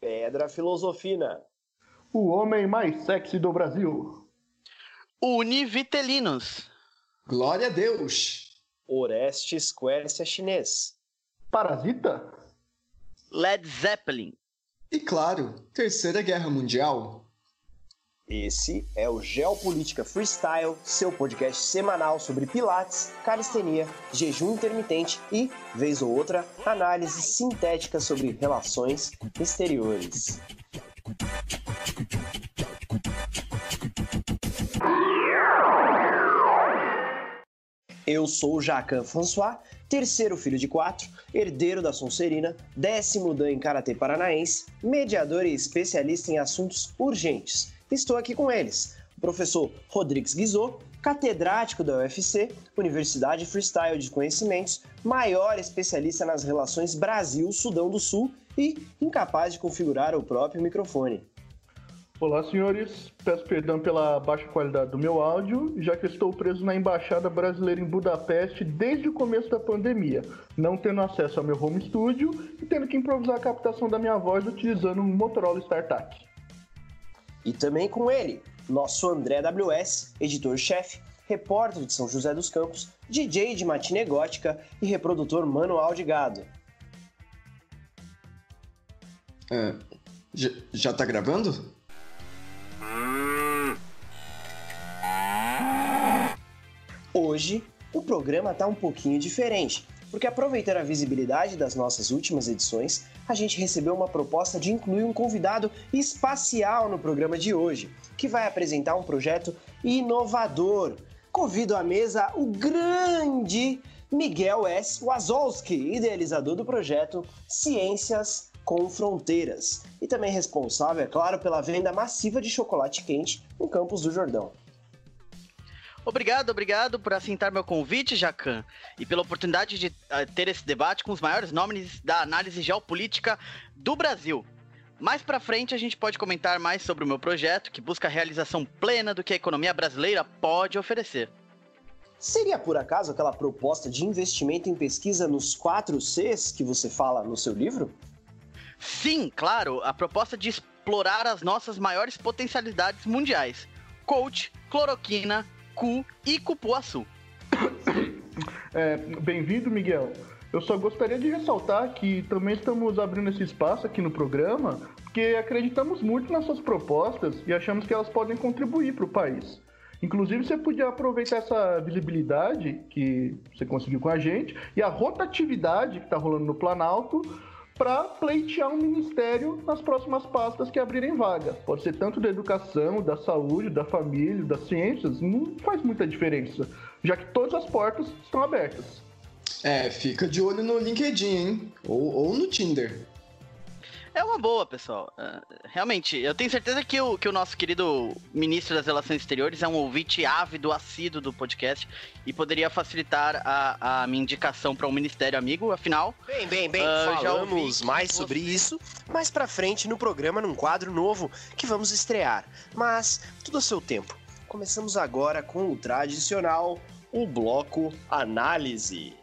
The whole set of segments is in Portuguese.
Pedra Filosofina. O homem mais sexy do Brasil. Univitelinos. Glória a Deus. Orestes Quercia chinês. Parasita? Led Zeppelin. E claro, Terceira Guerra Mundial. Esse é o Geopolítica Freestyle, seu podcast semanal sobre pilates, calistenia, jejum intermitente e, vez ou outra, análise sintética sobre relações exteriores. Eu sou o Jacan François, terceiro filho de quatro, herdeiro da Sonserina, décimo dan em Karatê Paranaense, mediador e especialista em assuntos urgentes. Estou aqui com eles, o professor Rodrigues Guizot, catedrático da UFC, Universidade Freestyle de Conhecimentos, maior especialista nas relações Brasil-Sudão do Sul e incapaz de configurar o próprio microfone. Olá, senhores. Peço perdão pela baixa qualidade do meu áudio, já que estou preso na Embaixada Brasileira em Budapeste desde o começo da pandemia, não tendo acesso ao meu home studio e tendo que improvisar a captação da minha voz utilizando um Motorola StarTAC. E também com ele, nosso André WS, editor-chefe, repórter de São José dos Campos, DJ de matinê gótica e reprodutor manual de gado. É, já, já tá gravando? Hoje, o programa está um pouquinho diferente, porque aproveitando a visibilidade das nossas últimas edições, a gente recebeu uma proposta de incluir um convidado espacial no programa de hoje, que vai apresentar um projeto inovador. Convido à mesa o grande Miguel S. Wazowski, idealizador do projeto Ciências com Fronteiras, e também responsável, é claro, pela venda massiva de chocolate quente no Campos do Jordão. Obrigado, obrigado por aceitar meu convite, Jacan, e pela oportunidade de uh, ter esse debate com os maiores nomes da análise geopolítica do Brasil. Mais para frente a gente pode comentar mais sobre o meu projeto, que busca a realização plena do que a economia brasileira pode oferecer. Seria por acaso aquela proposta de investimento em pesquisa nos quatro Cs que você fala no seu livro? Sim, claro, a proposta de explorar as nossas maiores potencialidades mundiais: coach, cloroquina, cu e cupuaçu. É, Bem-vindo, Miguel. Eu só gostaria de ressaltar que também estamos abrindo esse espaço aqui no programa porque acreditamos muito nas suas propostas e achamos que elas podem contribuir para o país. Inclusive, você podia aproveitar essa visibilidade que você conseguiu com a gente e a rotatividade que está rolando no Planalto para pleitear um ministério nas próximas pastas que abrirem vaga. Pode ser tanto da educação, da saúde, da família, das ciências, não faz muita diferença, já que todas as portas estão abertas. É, fica de olho no LinkedIn, hein? Ou, ou no Tinder. É uma boa, pessoal. Uh, realmente, eu tenho certeza que o, que o nosso querido ministro das Relações Exteriores é um ouvinte ávido, assíduo do podcast e poderia facilitar a, a minha indicação para um ministério amigo, afinal. Bem, bem, bem, uh, falamos mais sobre você... isso mais pra frente no programa, num quadro novo que vamos estrear. Mas, tudo a seu tempo. Começamos agora com o tradicional, o bloco Análise.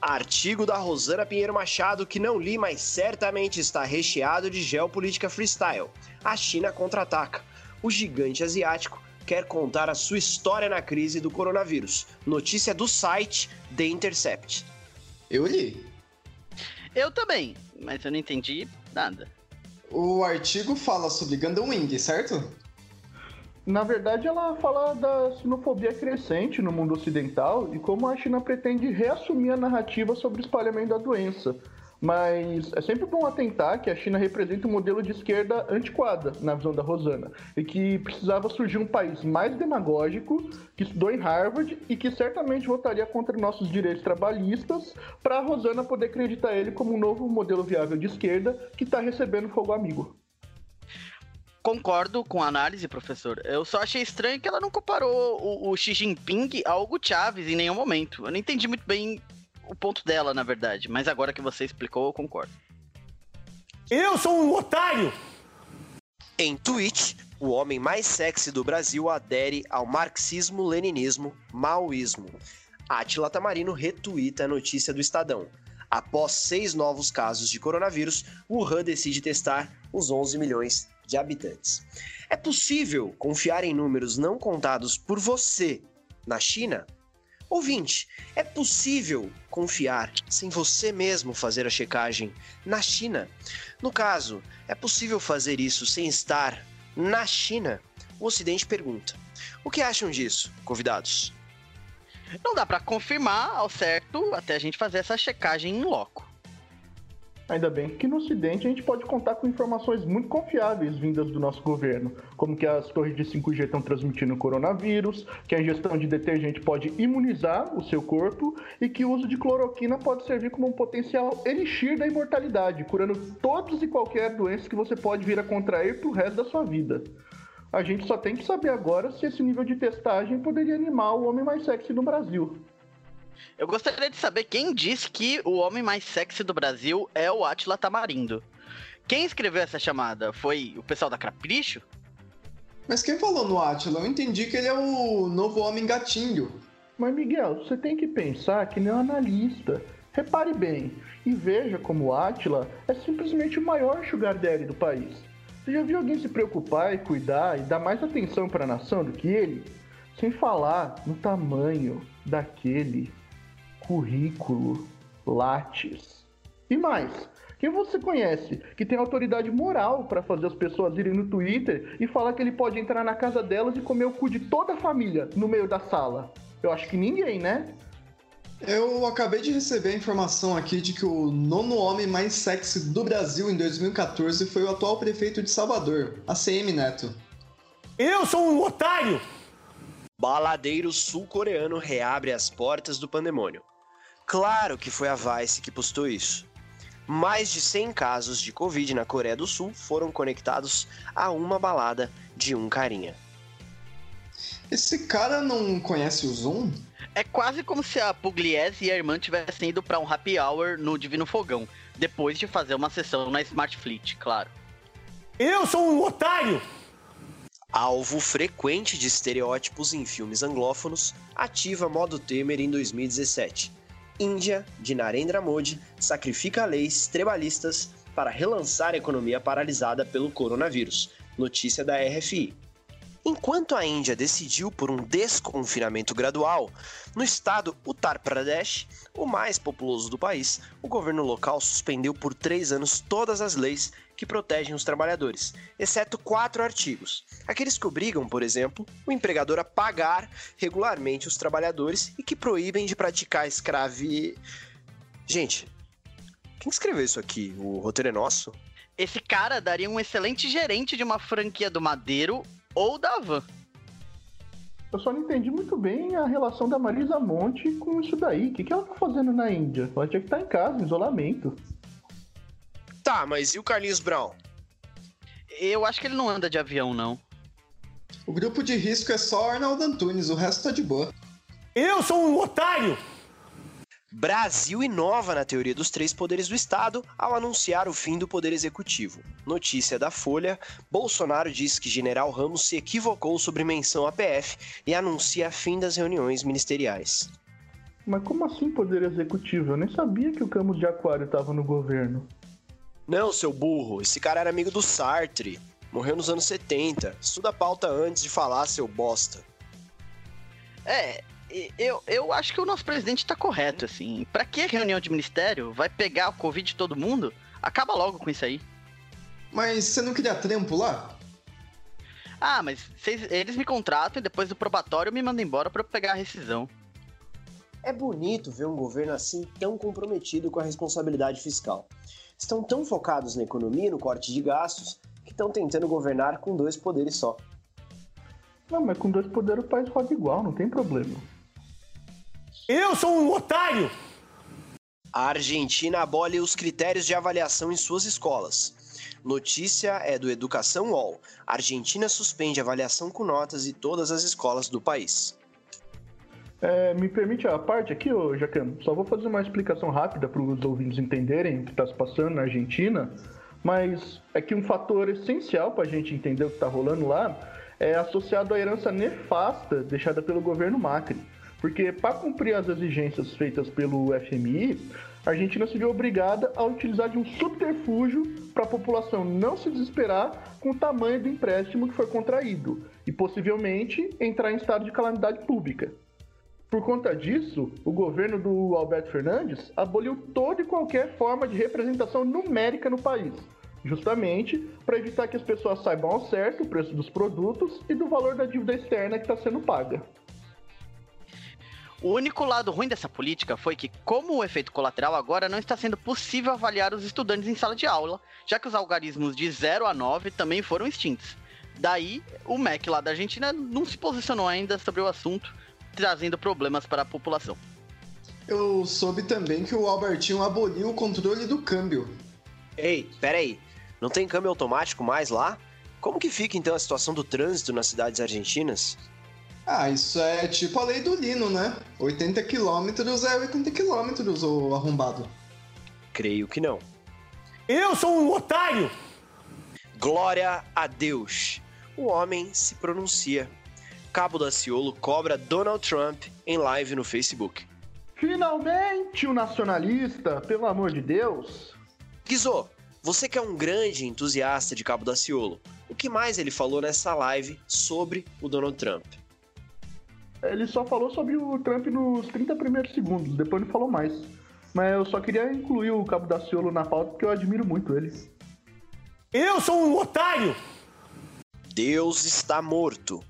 Artigo da Rosana Pinheiro Machado que não li, mas certamente está recheado de geopolítica freestyle. A China contra-ataca. O gigante asiático quer contar a sua história na crise do coronavírus. Notícia do site The Intercept. Eu li. Eu também, mas eu não entendi nada. O artigo fala sobre Gundam Wing, certo? Na verdade, ela fala da sinofobia crescente no mundo ocidental e como a China pretende reassumir a narrativa sobre o espalhamento da doença. Mas é sempre bom atentar que a China representa um modelo de esquerda antiquada, na visão da Rosana, e que precisava surgir um país mais demagógico, que estudou em Harvard e que certamente votaria contra nossos direitos trabalhistas, para a Rosana poder acreditar ele como um novo modelo viável de esquerda que está recebendo fogo amigo. Concordo com a análise, professor. Eu só achei estranho que ela não comparou o, o Xi Jinping ao Hugo Chávez em nenhum momento. Eu não entendi muito bem o ponto dela, na verdade. Mas agora que você explicou, eu concordo. Eu sou um otário! Em tweet, o homem mais sexy do Brasil adere ao marxismo-leninismo maoísmo. Atila Tamarino retuita a notícia do Estadão. Após seis novos casos de coronavírus, Wuhan decide testar os 11 milhões de habitantes. É possível confiar em números não contados por você na China? Ouvinte, é possível confiar sem você mesmo fazer a checagem na China? No caso, é possível fazer isso sem estar na China? O Ocidente pergunta. O que acham disso, convidados? Não dá para confirmar ao certo até a gente fazer essa checagem em loco. Ainda bem que no Ocidente a gente pode contar com informações muito confiáveis vindas do nosso governo, como que as torres de 5G estão transmitindo coronavírus, que a ingestão de detergente pode imunizar o seu corpo e que o uso de cloroquina pode servir como um potencial elixir da imortalidade, curando todas e qualquer doença que você pode vir a contrair pro resto da sua vida. A gente só tem que saber agora se esse nível de testagem poderia animar o homem mais sexy no Brasil. Eu gostaria de saber quem disse que o homem mais sexy do Brasil é o Atila Tamarindo. Quem escreveu essa chamada? Foi o pessoal da Capricho? Mas quem falou no Atila? Eu entendi que ele é o novo homem gatinho. Mas Miguel, você tem que pensar que nem um analista. Repare bem e veja como o Atila é simplesmente o maior sugar daddy do país. Você já viu alguém se preocupar e cuidar e dar mais atenção para a nação do que ele? Sem falar no tamanho daquele currículo Lattes. E mais, quem você conhece que tem autoridade moral para fazer as pessoas irem no Twitter e falar que ele pode entrar na casa delas e comer o cu de toda a família no meio da sala? Eu acho que ninguém, né? Eu acabei de receber a informação aqui de que o nono homem mais sexy do Brasil em 2014 foi o atual prefeito de Salvador, ACM Neto. Eu sou um otário! Baladeiro sul-coreano reabre as portas do pandemônio. Claro que foi a Vice que postou isso. Mais de 100 casos de Covid na Coreia do Sul foram conectados a uma balada de um carinha. Esse cara não conhece o Zoom? É quase como se a Pugliese e a irmã tivessem ido para um happy hour no Divino Fogão, depois de fazer uma sessão na Smart Fleet, claro. Eu sou um otário! Alvo frequente de estereótipos em filmes anglófonos, ativa modo Temer em 2017. Índia, de Narendra Modi, sacrifica leis trabalhistas para relançar a economia paralisada pelo coronavírus. Notícia da RFI. Enquanto a Índia decidiu por um desconfinamento gradual, no estado Uttar Pradesh, o mais populoso do país, o governo local suspendeu por três anos todas as leis que protegem os trabalhadores, exceto quatro artigos. Aqueles que obrigam, por exemplo, o empregador a pagar regularmente os trabalhadores e que proíbem de praticar escravi. Gente, quem escreveu isso aqui? O roteiro é nosso? Esse cara daria um excelente gerente de uma franquia do Madeiro ou da Van. Eu só não entendi muito bem a relação da Marisa Monte com isso daí. O que, que ela tá fazendo na Índia? Ela tinha que estar em casa, em isolamento. Tá, mas e o Carlinhos Brown? Eu acho que ele não anda de avião, não. O grupo de risco é só Arnaldo Antunes, o resto tá de boa. Eu sou um otário! Brasil inova na teoria dos três poderes do Estado ao anunciar o fim do poder executivo. Notícia da Folha: Bolsonaro diz que General Ramos se equivocou sobre menção à PF e anuncia fim das reuniões ministeriais. Mas como assim poder executivo? Eu nem sabia que o Camus de Aquário estava no governo. Não, seu burro, esse cara era amigo do Sartre. Morreu nos anos 70. Estuda a pauta antes de falar, seu bosta. É, eu, eu acho que o nosso presidente tá correto, assim. Pra que reunião de ministério? Vai pegar o Covid de todo mundo? Acaba logo com isso aí. Mas você não queria trampo lá? Ah, mas cês, eles me contratam e depois do probatório me mandam embora pra eu pegar a rescisão. É bonito ver um governo assim tão comprometido com a responsabilidade fiscal. Estão tão focados na economia e no corte de gastos que estão tentando governar com dois poderes só. Não, mas com dois poderes o país roda igual, não tem problema. Eu sou um otário! A Argentina abole os critérios de avaliação em suas escolas. Notícia é do Educação UOL. A Argentina suspende avaliação com notas em todas as escolas do país. É, me permite a parte aqui, ô Jacan? Só vou fazer uma explicação rápida para os ouvintes entenderem o que está se passando na Argentina, mas é que um fator essencial para a gente entender o que está rolando lá é associado à herança nefasta deixada pelo governo Macri. Porque para cumprir as exigências feitas pelo FMI, a Argentina se viu obrigada a utilizar de um subterfúgio para a população não se desesperar com o tamanho do empréstimo que foi contraído e possivelmente entrar em estado de calamidade pública. Por conta disso, o governo do Alberto Fernandes aboliu toda e qualquer forma de representação numérica no país, justamente para evitar que as pessoas saibam ao certo o preço dos produtos e do valor da dívida externa que está sendo paga. O único lado ruim dessa política foi que, como o efeito colateral agora não está sendo possível avaliar os estudantes em sala de aula, já que os algarismos de 0 a 9 também foram extintos. Daí, o MEC lá da Argentina não se posicionou ainda sobre o assunto, trazendo problemas para a população. Eu soube também que o Albertinho aboliu o controle do câmbio. Ei, peraí, não tem câmbio automático mais lá? Como que fica então a situação do trânsito nas cidades argentinas? Ah, isso é tipo a lei do Lino, né? 80 quilômetros é 80 quilômetros, ô arrombado. Creio que não. Eu sou um otário! Glória a Deus! O homem se pronuncia. Cabo Daciolo cobra Donald Trump em live no Facebook. Finalmente o nacionalista, pelo amor de Deus! Guizô, você que é um grande entusiasta de Cabo Daciolo, o que mais ele falou nessa live sobre o Donald Trump? Ele só falou sobre o Trump nos 30 primeiros segundos, depois não falou mais. Mas eu só queria incluir o Cabo Daciolo na pauta porque eu admiro muito ele. Eu sou um otário! Deus está morto.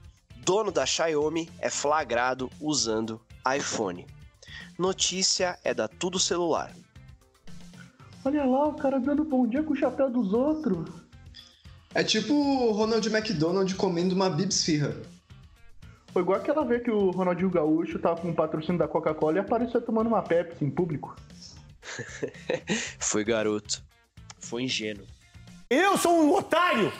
Dono da Xiaomi é flagrado usando iPhone. Notícia é da Tudo Celular. Olha lá, o cara dando bom dia com o chapéu dos outros. É tipo o Ronald McDonald comendo uma bibsfirra. Foi igual aquela vez que o Ronaldinho Gaúcho tava com o patrocínio da Coca-Cola e apareceu tomando uma Pepsi em público. Foi garoto. Foi ingênuo. Eu sou um otário!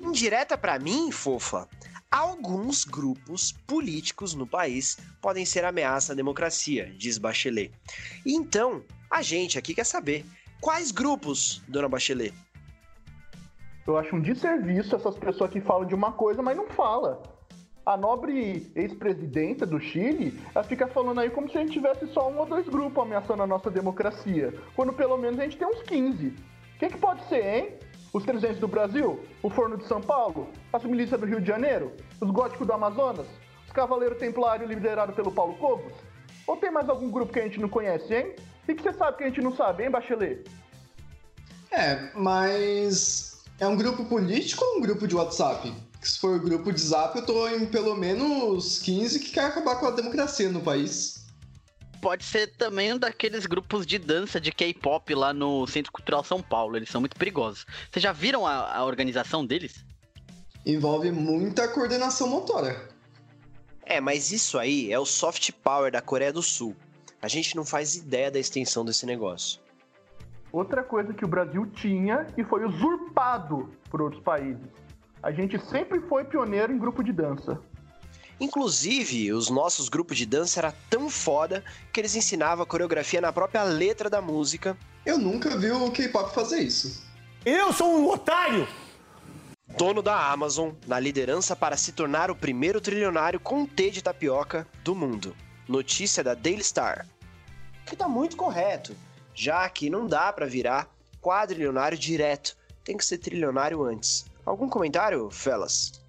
Indireta pra mim, fofa. Alguns grupos políticos no país podem ser ameaça à democracia, diz Bachelet. Então, a gente aqui quer saber quais grupos, dona Bachelet? Eu acho um desserviço essas pessoas que falam de uma coisa, mas não fala. A nobre ex-presidenta do Chile, ela fica falando aí como se a gente tivesse só um ou dois grupos ameaçando a nossa democracia, quando pelo menos a gente tem uns 15. Quem que pode ser, hein? Os 300 do Brasil? O Forno de São Paulo? As milícias do Rio de Janeiro? Os góticos do Amazonas? Os Cavaleiros Templários liderados pelo Paulo Cobos? Ou tem mais algum grupo que a gente não conhece, hein? E que você sabe que a gente não sabe, hein, Bachelet? É, mas. É um grupo político ou um grupo de WhatsApp? Se for grupo de zap, eu tô em pelo menos 15 que quer acabar com a democracia no país. Pode ser também um daqueles grupos de dança de K-pop lá no Centro Cultural São Paulo. Eles são muito perigosos. Vocês já viram a, a organização deles? Envolve muita coordenação motora. É, mas isso aí é o soft power da Coreia do Sul. A gente não faz ideia da extensão desse negócio. Outra coisa que o Brasil tinha e foi usurpado por outros países. A gente sempre foi pioneiro em grupo de dança. Inclusive, os nossos grupos de dança era tão foda que eles ensinavam a coreografia na própria letra da música. Eu nunca vi o K-pop fazer isso. Eu sou um otário! Dono da Amazon, na liderança para se tornar o primeiro trilionário com T de tapioca do mundo. Notícia da Daily Star. Que tá muito correto, já que não dá para virar quadrilionário direto, tem que ser trilionário antes. Algum comentário, Felas?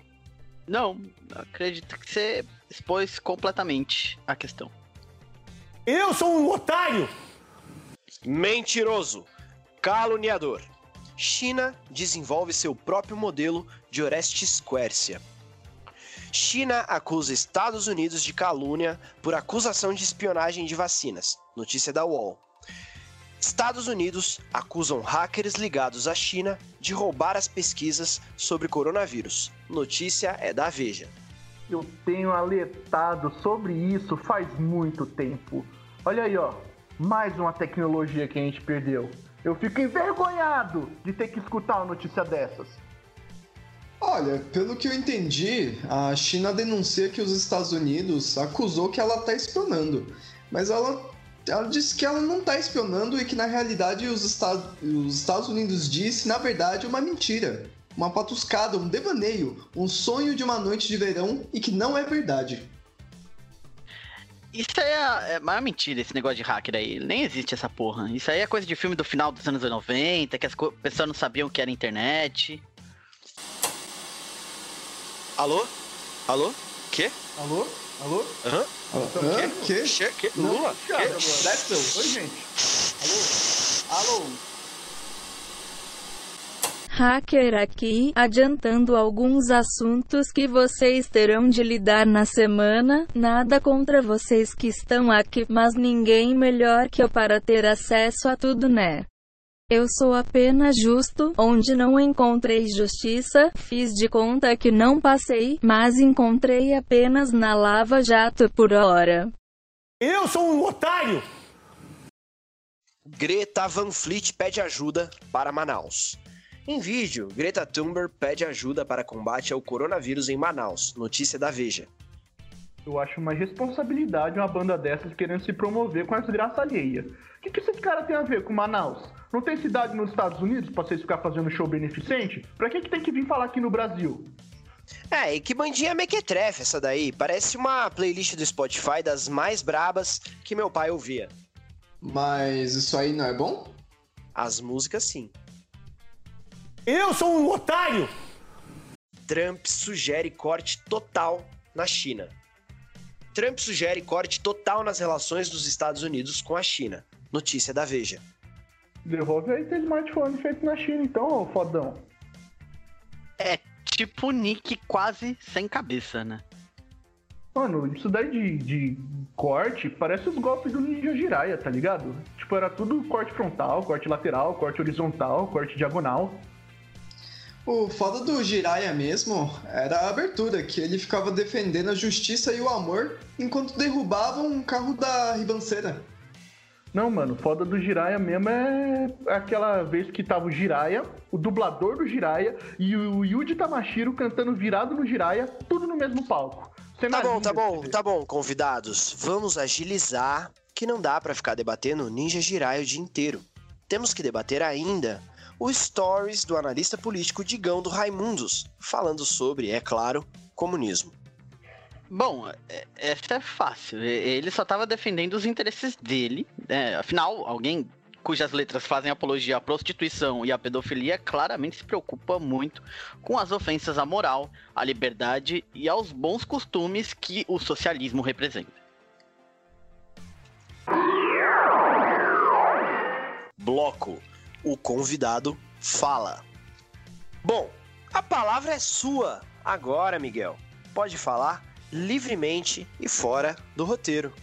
Não, acredito que você expôs completamente a questão. Eu sou um otário! Mentiroso! Caluniador! China desenvolve seu próprio modelo de Orestes Quercia. China acusa Estados Unidos de calúnia por acusação de espionagem de vacinas. Notícia da UOL. Estados Unidos acusam hackers ligados à China de roubar as pesquisas sobre coronavírus. Notícia é da Veja. Eu tenho alertado sobre isso faz muito tempo. Olha aí, ó, mais uma tecnologia que a gente perdeu. Eu fico envergonhado de ter que escutar uma notícia dessas. Olha, pelo que eu entendi, a China denuncia que os Estados Unidos acusou que ela está espionando, mas ela ela disse que ela não está espionando e que na realidade os Estados, os Estados Unidos disse, na verdade, uma mentira. Uma patuscada, um devaneio, um sonho de uma noite de verão e que não é verdade. Isso aí é, é maior mentira, esse negócio de hacker aí. Nem existe essa porra. Isso aí é coisa de filme do final dos anos 90, que as pessoas não sabiam o que era internet. Alô? Alô? Quê? Alô? Alô? Aham? Hã? Que? Che- que? Não, Lula? Quê? Oi, gente. Alô? Alô? Hacker aqui, adiantando alguns assuntos que vocês terão de lidar na semana. Nada contra vocês que estão aqui, mas ninguém melhor que eu para ter acesso a tudo, né? Eu sou apenas justo, onde não encontrei justiça, fiz de conta que não passei, mas encontrei apenas na Lava Jato por hora. Eu sou um otário! Greta Van Fleet pede ajuda para Manaus. Em vídeo, Greta Thunberg pede ajuda para combate ao coronavírus em Manaus. Notícia da Veja. Eu acho uma responsabilidade uma banda dessas querendo se promover com a desgraça alheia. O que, que esses caras têm a ver com Manaus? Não tem cidade nos Estados Unidos pra vocês ficar fazendo show beneficente? Pra que, que tem que vir falar aqui no Brasil? É, e que bandinha mequetrefe essa daí. Parece uma playlist do Spotify das mais brabas que meu pai ouvia. Mas isso aí não é bom? As músicas sim. Eu sou um otário! Trump sugere corte total na China. Trump sugere corte total nas relações dos Estados Unidos com a China. Notícia da Veja. Devolve aí teu smartphone feito na China, então, ô fodão. É tipo Nick quase sem cabeça, né? Mano, isso daí de, de corte parece os golpes do Ninja Jiraiya, tá ligado? Tipo, era tudo corte frontal, corte lateral, corte horizontal, corte diagonal. O foda do Jiraiya mesmo era a abertura, que ele ficava defendendo a justiça e o amor enquanto derrubava um carro da ribanceira. Não, mano, foda do Jiraiya mesmo é aquela vez que tava o Jiraiya, o dublador do Jiraiya e o Yuji Tamashiro cantando virado no Jiraiya, tudo no mesmo palco. Tá bom, tá bom, tá bom, convidados. Vamos agilizar, que não dá pra ficar debatendo Ninja Jirai o dia inteiro. Temos que debater ainda o stories do analista político Digão do Raimundos, falando sobre, é claro, comunismo. Bom, é- essa é fácil. Ele só tava defendendo os interesses dele. né? Afinal, alguém cujas letras fazem apologia à prostituição e à pedofilia claramente se preocupa muito com as ofensas à moral, à liberdade e aos bons costumes que o socialismo representa. Bloco. O convidado fala. Bom, a palavra é sua. Agora, Miguel, pode falar livremente e fora do roteiro.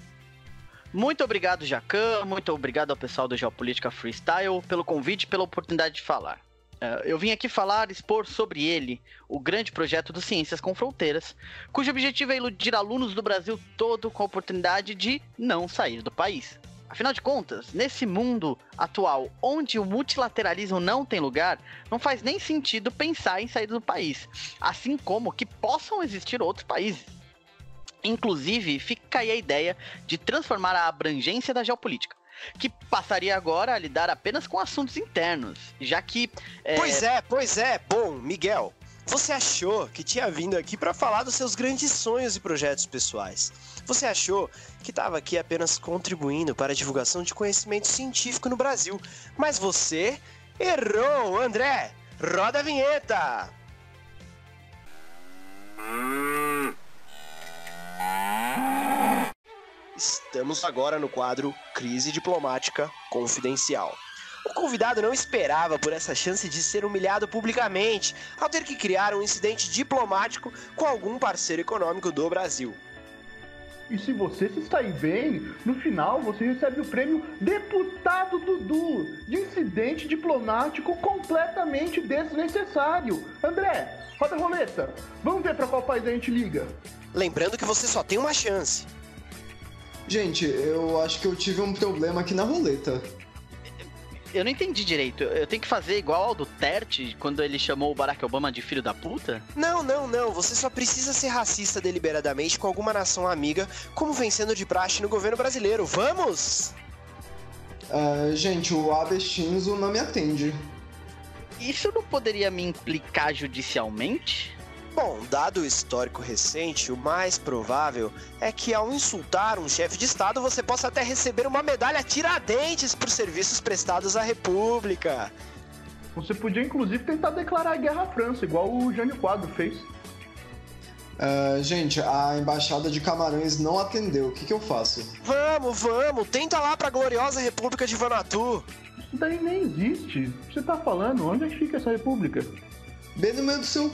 Muito obrigado, Jacan. Muito obrigado ao pessoal do Geopolítica Freestyle pelo convite e pela oportunidade de falar. Eh, Eu vim aqui falar, expor sobre ele, o grande projeto do Ciências com Fronteiras, cujo objetivo é iludir alunos do Brasil todo com a oportunidade de não sair do país. Afinal de contas, nesse mundo atual, onde o multilateralismo não tem lugar, não faz nem sentido pensar em sair do país, assim como que possam existir outros países. Inclusive, fica aí a ideia de transformar a abrangência da geopolítica, que passaria agora a lidar apenas com assuntos internos, já que. é, Pois é, pois é. Bom, Miguel, você achou que tinha vindo aqui para falar dos seus grandes sonhos e projetos pessoais. Você achou que estava aqui apenas contribuindo para a divulgação de conhecimento científico no Brasil. Mas você errou, André! Roda a vinheta! Estamos agora no quadro Crise Diplomática Confidencial. O convidado não esperava por essa chance de ser humilhado publicamente ao ter que criar um incidente diplomático com algum parceiro econômico do Brasil. E se você se sair bem, no final você recebe o prêmio Deputado Dudu de incidente diplomático completamente desnecessário. André, roda a roleta. Vamos ver pra qual país a gente liga. Lembrando que você só tem uma chance. Gente, eu acho que eu tive um problema aqui na roleta. Eu não entendi direito. Eu tenho que fazer igual ao do Terte, quando ele chamou o Barack Obama de filho da puta? Não, não, não. Você só precisa ser racista deliberadamente com alguma nação amiga, como vem sendo de praxe no governo brasileiro. Vamos! Ah, gente, o Abe Shinzo não me atende. Isso não poderia me implicar judicialmente? Bom, dado o histórico recente, o mais provável é que ao insultar um chefe de Estado você possa até receber uma medalha Tiradentes por serviços prestados à República. Você podia inclusive tentar declarar guerra à França, igual o Jânio Quadro fez. Uh, gente, a embaixada de Camarões não atendeu. O que, que eu faço? Vamos, vamos! Tenta lá pra gloriosa República de Vanuatu. Isso daí nem existe. O que você tá falando? Onde é que fica essa república? Bem no meio do seu.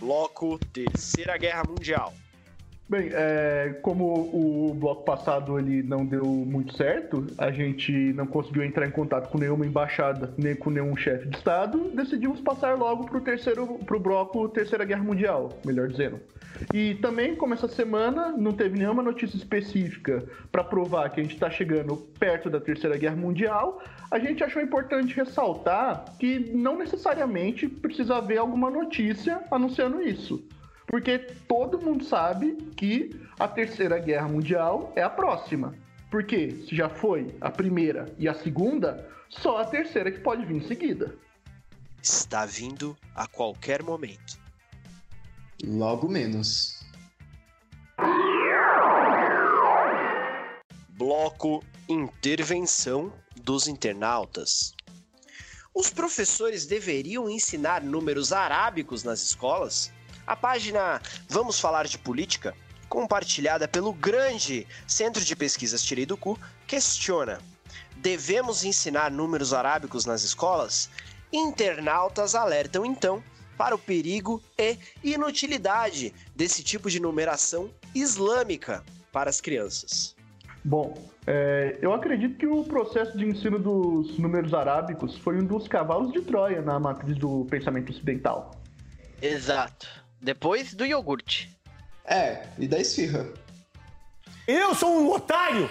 Bloco Terceira Guerra Mundial. Bem, é, como o bloco passado ele não deu muito certo, a gente não conseguiu entrar em contato com nenhuma embaixada, nem com nenhum chefe de estado, decidimos passar logo pro terceiro, pro bloco Terceira Guerra Mundial, melhor dizendo. E também, como essa semana não teve nenhuma notícia específica para provar que a gente está chegando perto da Terceira Guerra Mundial, a gente achou importante ressaltar que não necessariamente precisa haver alguma notícia anunciando isso. Porque todo mundo sabe que a Terceira Guerra Mundial é a próxima. Porque se já foi a primeira e a segunda, só a terceira que pode vir em seguida. Está vindo a qualquer momento. Logo menos. Bloco Intervenção dos Internautas. Os professores deveriam ensinar números arábicos nas escolas? A página Vamos Falar de Política, compartilhada pelo grande Centro de Pesquisas Tirei do Cu, questiona: devemos ensinar números arábicos nas escolas? Internautas alertam então para o perigo e inutilidade desse tipo de numeração islâmica para as crianças. Bom, é, eu acredito que o processo de ensino dos números arábicos foi um dos cavalos de Troia na matriz do pensamento ocidental. Exato. Depois do iogurte. É, e da esfirra. Eu sou um otário!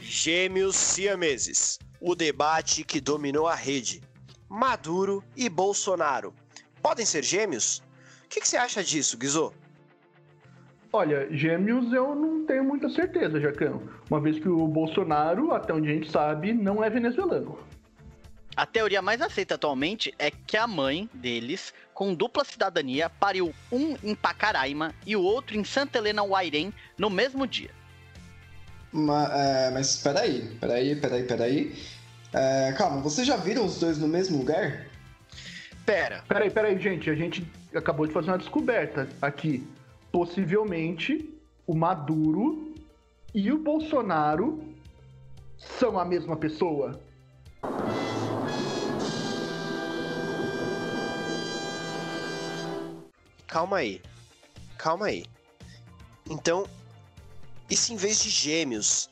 Gêmeos siameses. O debate que dominou a rede. Maduro e Bolsonaro. Podem ser gêmeos? O que, que você acha disso, Guizô? Olha, gêmeos eu não tenho muita certeza, Jacão. Uma vez que o Bolsonaro, até onde a gente sabe, não é venezuelano. A teoria mais aceita atualmente é que a mãe deles, com dupla cidadania, pariu um em Pacaraima e o outro em Santa Helena Wairém no mesmo dia. Mas, é, mas peraí, peraí, peraí, peraí. É, calma, vocês já viram os dois no mesmo lugar? Pera. Peraí, peraí, gente. A gente acabou de fazer uma descoberta aqui. Possivelmente o Maduro e o Bolsonaro são a mesma pessoa. Calma aí. Calma aí. Então, e se em vez de gêmeos,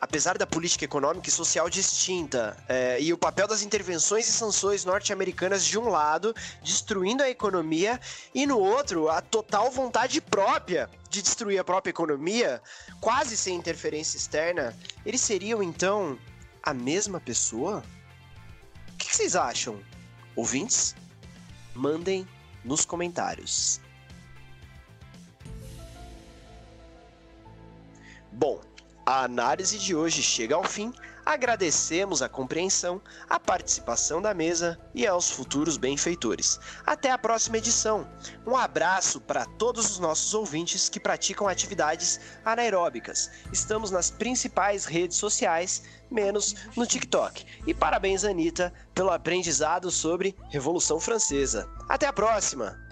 apesar da política econômica e social distinta é, e o papel das intervenções e sanções norte-americanas de um lado, destruindo a economia, e no outro, a total vontade própria de destruir a própria economia, quase sem interferência externa, eles seriam então a mesma pessoa? O que, que vocês acham? Ouvintes? Mandem nos comentários. Bom, a análise de hoje chega ao fim. Agradecemos a compreensão, a participação da mesa e aos futuros benfeitores. Até a próxima edição. Um abraço para todos os nossos ouvintes que praticam atividades anaeróbicas. Estamos nas principais redes sociais, menos no TikTok. E parabéns, Anitta, pelo aprendizado sobre Revolução Francesa. Até a próxima!